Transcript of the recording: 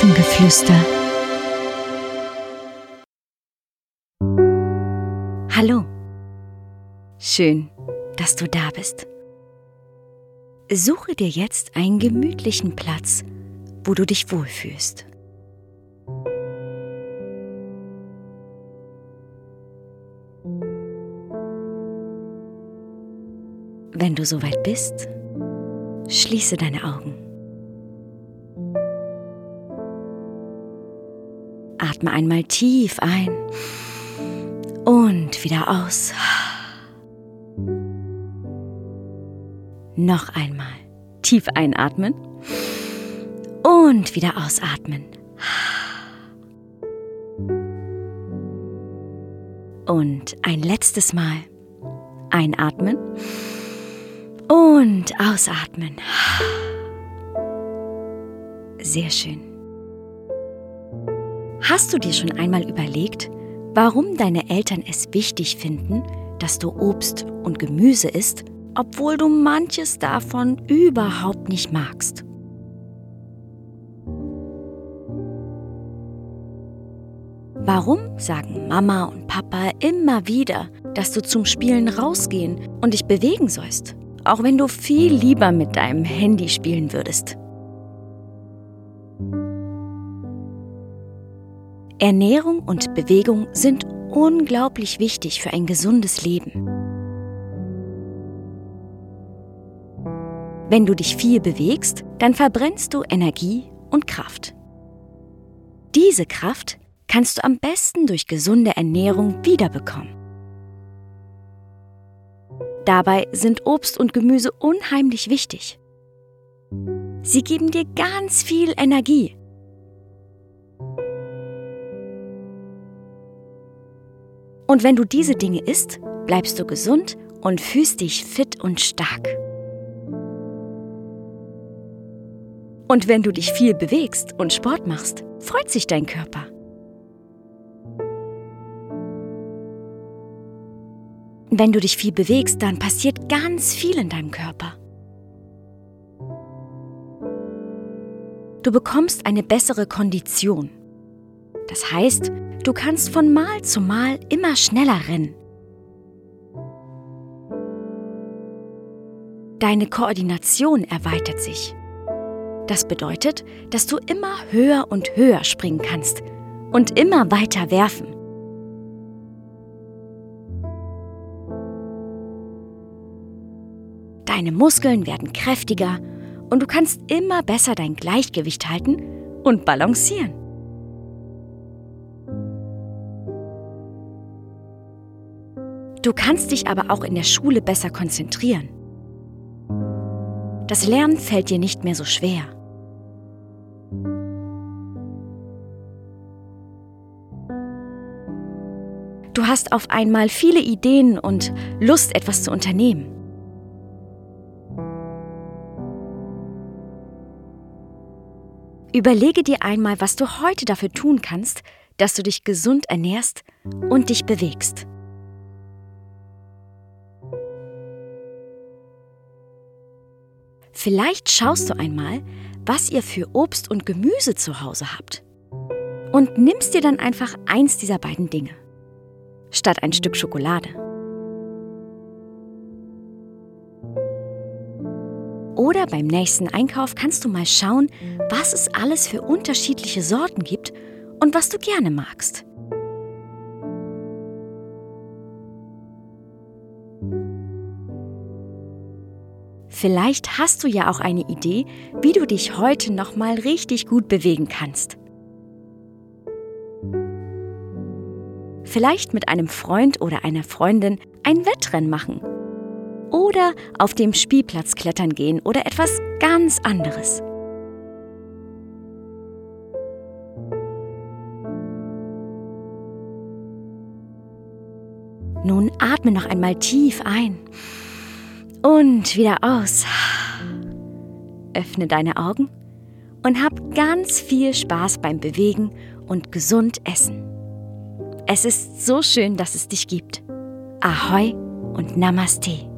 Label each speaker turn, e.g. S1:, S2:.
S1: Schlafengeflüster. Hallo. Schön, dass du da bist. Suche dir jetzt einen gemütlichen Platz, wo du dich wohlfühlst. Wenn du soweit bist, schließe deine Augen. Atme einmal tief ein und wieder aus. Noch einmal tief einatmen und wieder ausatmen. Und ein letztes Mal einatmen und ausatmen. Sehr schön. Hast du dir schon einmal überlegt, warum deine Eltern es wichtig finden, dass du Obst und Gemüse isst, obwohl du manches davon überhaupt nicht magst? Warum sagen Mama und Papa immer wieder, dass du zum Spielen rausgehen und dich bewegen sollst, auch wenn du viel lieber mit deinem Handy spielen würdest? Ernährung und Bewegung sind unglaublich wichtig für ein gesundes Leben. Wenn du dich viel bewegst, dann verbrennst du Energie und Kraft. Diese Kraft kannst du am besten durch gesunde Ernährung wiederbekommen. Dabei sind Obst und Gemüse unheimlich wichtig. Sie geben dir ganz viel Energie Und wenn du diese Dinge isst, bleibst du gesund und fühlst dich fit und stark. Und wenn du dich viel bewegst und Sport machst, freut sich dein Körper. Wenn du dich viel bewegst, dann passiert ganz viel in deinem Körper. Du bekommst eine bessere Kondition. Das heißt, Du kannst von Mal zu Mal immer schneller rennen. Deine Koordination erweitert sich. Das bedeutet, dass du immer höher und höher springen kannst und immer weiter werfen. Deine Muskeln werden kräftiger und du kannst immer besser dein Gleichgewicht halten und balancieren. Du kannst dich aber auch in der Schule besser konzentrieren. Das Lernen fällt dir nicht mehr so schwer. Du hast auf einmal viele Ideen und Lust, etwas zu unternehmen. Überlege dir einmal, was du heute dafür tun kannst, dass du dich gesund ernährst und dich bewegst. Vielleicht schaust du einmal, was ihr für Obst und Gemüse zu Hause habt. Und nimmst dir dann einfach eins dieser beiden Dinge. Statt ein Stück Schokolade. Oder beim nächsten Einkauf kannst du mal schauen, was es alles für unterschiedliche Sorten gibt und was du gerne magst. Vielleicht hast du ja auch eine Idee, wie du dich heute noch mal richtig gut bewegen kannst. Vielleicht mit einem Freund oder einer Freundin ein Wettrennen machen. Oder auf dem Spielplatz klettern gehen oder etwas ganz anderes. Nun atme noch einmal tief ein und wieder aus. Öffne deine Augen und hab ganz viel Spaß beim Bewegen und gesund essen. Es ist so schön, dass es dich gibt. Ahoi und Namaste.